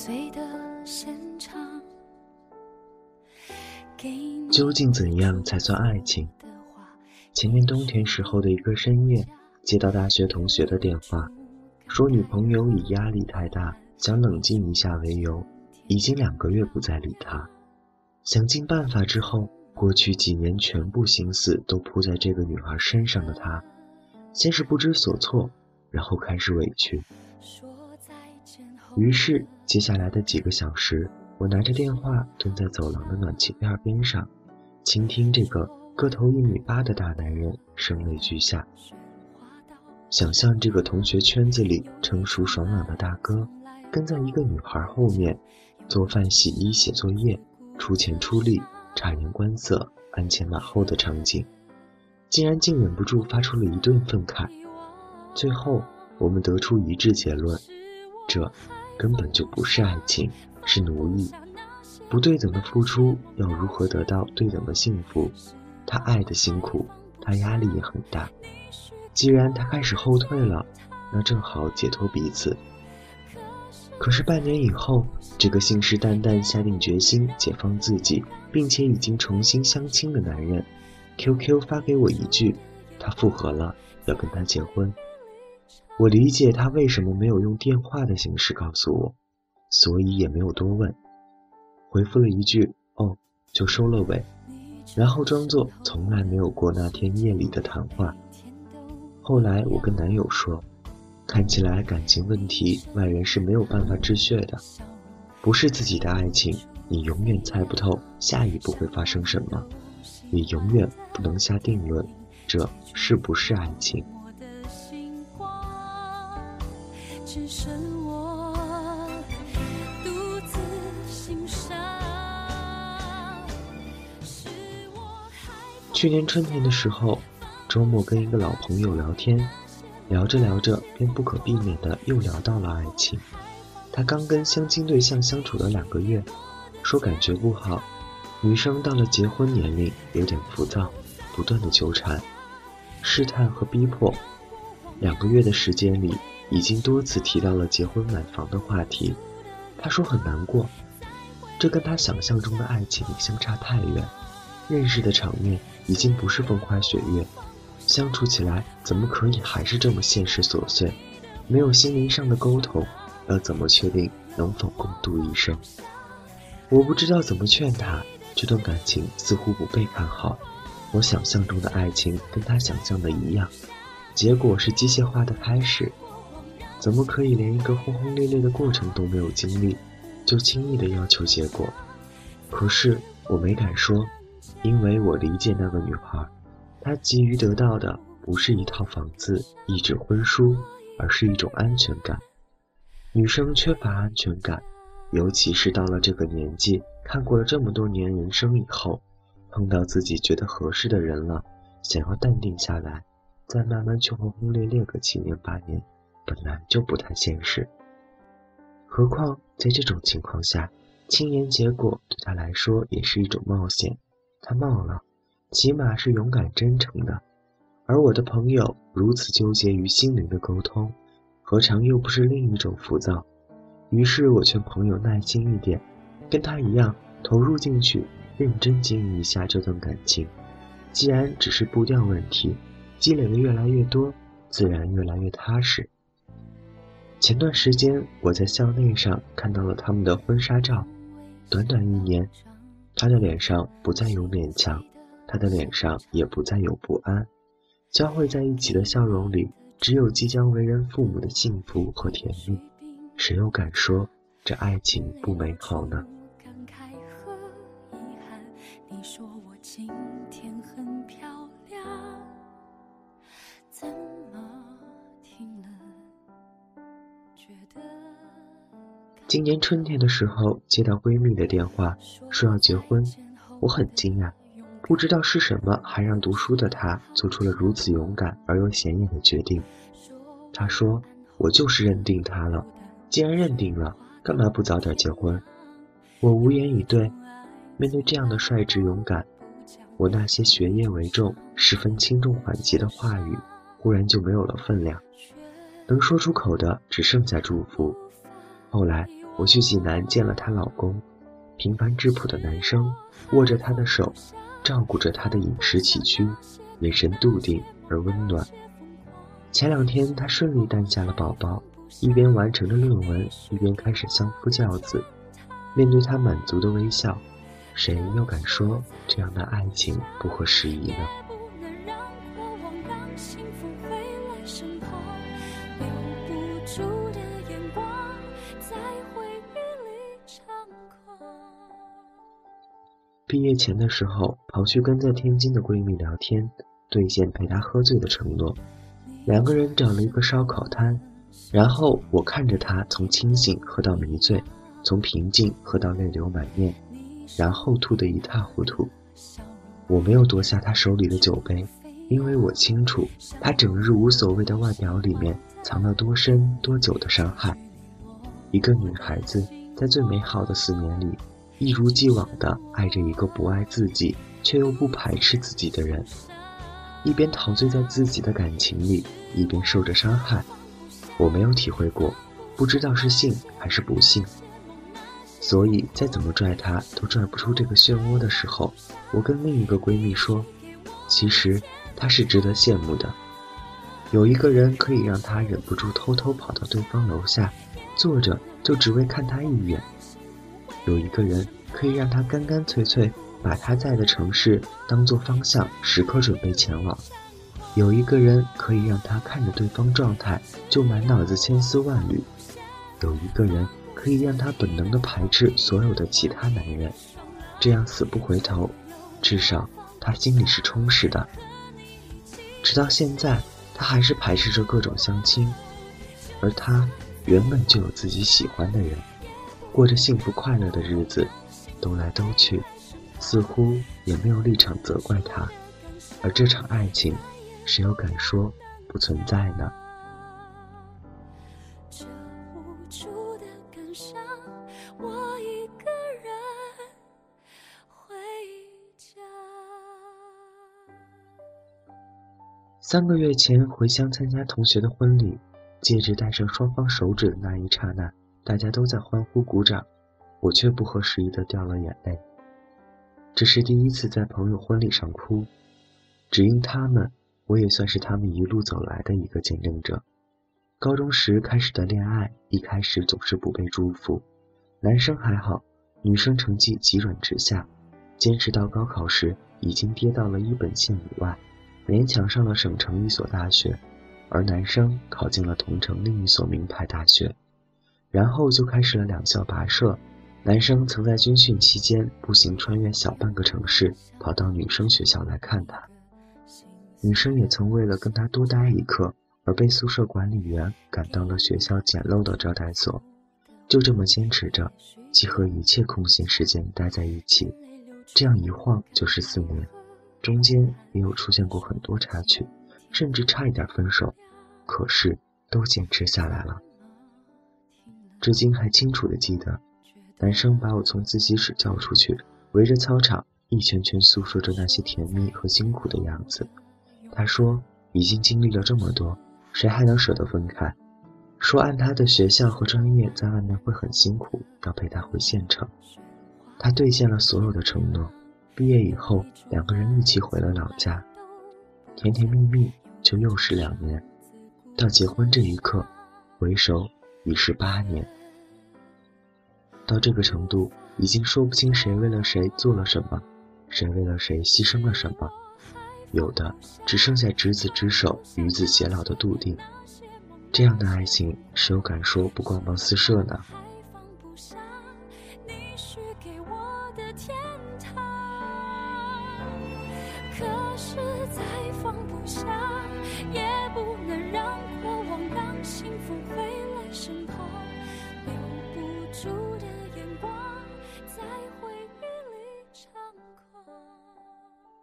张一个心碎的现场。究竟怎样才算爱情？前年冬天时候的一个深夜，接到大学同学的电话，说女朋友以压力太大，想冷静一下为由，已经两个月不再理他。想尽办法之后，过去几年全部心思都扑在这个女孩身上的他，先是不知所措，然后开始委屈。于是接下来的几个小时，我拿着电话蹲在走廊的暖气片边上，倾听这个个头一米八的大男人声泪俱下。想象这个同学圈子里成熟爽朗的大哥，跟在一个女孩后面，做饭、洗衣、写作业。出钱出力，察言观色，鞍前马后的场景，竟然竟忍不住发出了一顿愤慨。最后，我们得出一致结论：这根本就不是爱情，是奴役。不对等的付出，要如何得到对等的幸福？他爱的辛苦，他压力也很大。既然他开始后退了，那正好解脱彼此。可是半年以后，这个信誓旦旦下定决心解放自己，并且已经重新相亲的男人，QQ 发给我一句，他复合了，要跟他结婚。我理解他为什么没有用电话的形式告诉我，所以也没有多问，回复了一句“哦”，就收了尾，然后装作从来没有过那天夜里的谈话。后来我跟男友说。看起来感情问题，外人是没有办法治血的。不是自己的爱情，你永远猜不透下一步会发生什么，你永远不能下定论，这是不是爱情？去年春天的时候，周末跟一个老朋友聊天。聊着聊着，便不可避免的又聊到了爱情。他刚跟相亲对象相处了两个月，说感觉不好。女生到了结婚年龄，有点浮躁，不断的纠缠、试探和逼迫。两个月的时间里，已经多次提到了结婚买房的话题。他说很难过，这跟他想象中的爱情相差太远。认识的场面已经不是风花雪月。相处起来怎么可以还是这么现实琐碎？没有心灵上的沟通，要怎么确定能否共度一生？我不知道怎么劝他，这段感情似乎不被看好。我想象中的爱情跟他想象的一样，结果是机械化的开始。怎么可以连一个轰轰烈烈的过程都没有经历，就轻易的要求结果？可是我没敢说，因为我理解那个女孩。她急于得到的不是一套房子、一纸婚书，而是一种安全感。女生缺乏安全感，尤其是到了这个年纪，看过了这么多年人生以后，碰到自己觉得合适的人了，想要淡定下来，再慢慢去轰轰烈烈个七年八年，本来就不太现实。何况在这种情况下，轻言结果对他来说也是一种冒险。他冒了。起码是勇敢真诚的，而我的朋友如此纠结于心灵的沟通，何尝又不是另一种浮躁？于是我劝朋友耐心一点，跟他一样投入进去，认真经营一下这段感情。既然只是步调问题，积累的越来越多，自然越来越踏实。前段时间我在校内上看到了他们的婚纱照，短短一年，他的脸上不再有勉强。他的脸上也不再有不安，交汇在一起的笑容里，只有即将为人父母的幸福和甜蜜。谁又敢说这爱情不美好呢？感慨和遗憾，你说今年春天的时候，接到闺蜜的电话，说要结婚，我很惊讶。不知道是什么，还让读书的她做出了如此勇敢而又显眼的决定。他说：“我就是认定他了，既然认定了，干嘛不早点结婚？”我无言以对。面对这样的率直勇敢，我那些学业为重、十分轻重缓急的话语，忽然就没有了分量。能说出口的只剩下祝福。后来我去济南见了她老公，平凡质朴的男生，握着她的手，照顾着她的饮食起居，眼神笃定而温暖。前两天她顺利诞下了宝宝，一边完成着论文，一边开始相夫教子。面对她满足的微笑，谁又敢说这样的爱情不合时宜呢？借钱的时候，跑去跟在天津的闺蜜聊天，兑现陪她喝醉的承诺。两个人找了一个烧烤摊，然后我看着她从清醒喝到迷醉，从平静喝到泪流满面，然后吐得一塌糊涂。我没有夺下她手里的酒杯，因为我清楚她整日无所谓的外表里面藏了多深多久的伤害。一个女孩子在最美好的四年里，一如既往地爱着一个不爱自己却又不排斥自己的人。一边陶醉在自己的感情里，一边受着伤害。我没有体会过，不知道是幸还是不幸。所以再怎么拽他都拽不出这个漩涡的时候，我跟另一个闺蜜说：“其实他是值得羡慕的，有一个人可以让他忍不住偷偷跑到对方楼下，坐着就只为看他一眼；有一个人可以让他干干脆脆。”把他在的城市当做方向，时刻准备前往。有一个人可以让他看着对方状态就满脑子千丝万缕；有一个人可以让他本能的排斥所有的其他男人，这样死不回头，至少他心里是充实的。直到现在，他还是排斥着各种相亲，而他原本就有自己喜欢的人，过着幸福快乐的日子，兜来兜去。似乎也没有立场责怪他，而这场爱情，谁又敢说不存在呢？三个月前回乡参加同学的婚礼，戒指戴上双方手指的那一刹那，大家都在欢呼鼓掌，我却不合时宜的掉了眼泪。这是第一次在朋友婚礼上哭，只因他们，我也算是他们一路走来的一个见证者。高中时开始的恋爱，一开始总是不被祝福。男生还好，女生成绩急转直下，坚持到高考时已经跌到了一本线以外，勉强上了省城一所大学，而男生考进了同城另一所名牌大学，然后就开始了两校跋涉。男生曾在军训期间步行穿越小半个城市，跑到女生学校来看她。女生也曾为了跟他多待一刻，而被宿舍管理员赶到了学校简陋的招待所。就这么坚持着，既和一切空闲时间待在一起。这样一晃就是四年，中间也有出现过很多插曲，甚至差一点分手，可是都坚持下来了。至今还清楚的记得。男生把我从自习室叫出去，围着操场一圈圈诉说着那些甜蜜和辛苦的样子。他说：“已经经历了这么多，谁还能舍得分开？”说按他的学校和专业在外面会很辛苦，要陪他回县城。他兑现了所有的承诺。毕业以后，两个人一起回了老家，甜甜蜜蜜就又是两年。到结婚这一刻，回首已是八年。到这个程度，已经说不清谁为了谁做了什么，谁为了谁牺牲了什么，有的只剩下执子之手，与子偕老的笃定。这样的爱情，谁又敢说不光芒四射呢？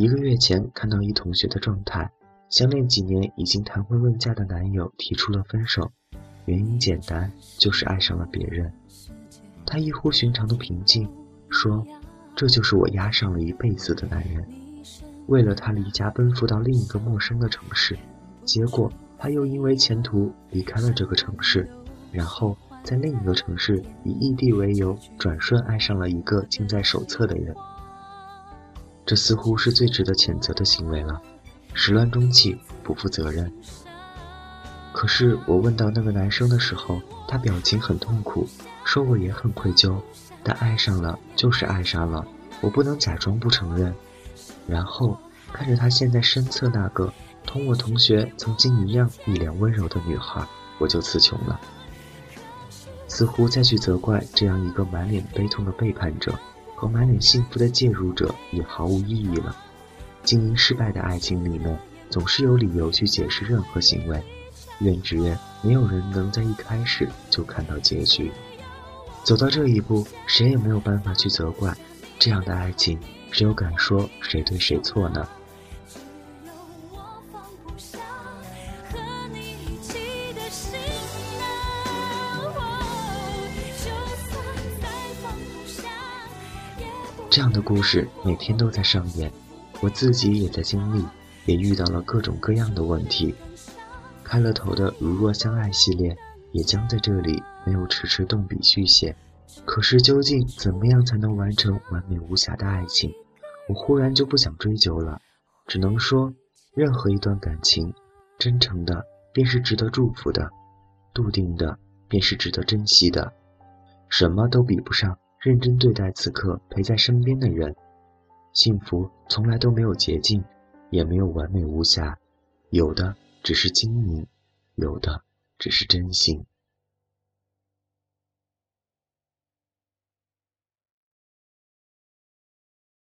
一个月前看到一同学的状态，相恋几年已经谈婚论嫁的男友提出了分手，原因简单，就是爱上了别人。他异乎寻常的平静，说：“这就是我压上了一辈子的男人，为了他离家奔赴到另一个陌生的城市，结果他又因为前途离开了这个城市，然后在另一个城市以异地为由，转瞬爱上了一个近在手册的人。这似乎是最值得谴责的行为了，始乱终弃，不负责任。可是我问到那个男生的时候，他表情很痛苦，说我也很愧疚，但爱上了就是爱上了，我不能假装不承认。然后看着他现在身侧那个同我同学曾经一样一脸温柔的女孩，我就词穷了。似乎再去责怪这样一个满脸悲痛的背叛者和满脸幸福的介入者也毫无意义了。经营失败的爱情里面，总是有理由去解释任何行为。愿只愿没有人能在一开始就看到结局。走到这一步，谁也没有办法去责怪这样的爱情，谁又敢说谁对谁错呢？这样的故事每天都在上演，我自己也在经历，也遇到了各种各样的问题。开了头的《如若相爱》系列也将在这里没有迟迟动笔续写。可是究竟怎么样才能完成完美无瑕的爱情？我忽然就不想追究了，只能说，任何一段感情，真诚的便是值得祝福的，笃定的便是值得珍惜的。什么都比不上认真对待此刻陪在身边的人。幸福从来都没有捷径，也没有完美无瑕，有的。只是经营，有的只是真心。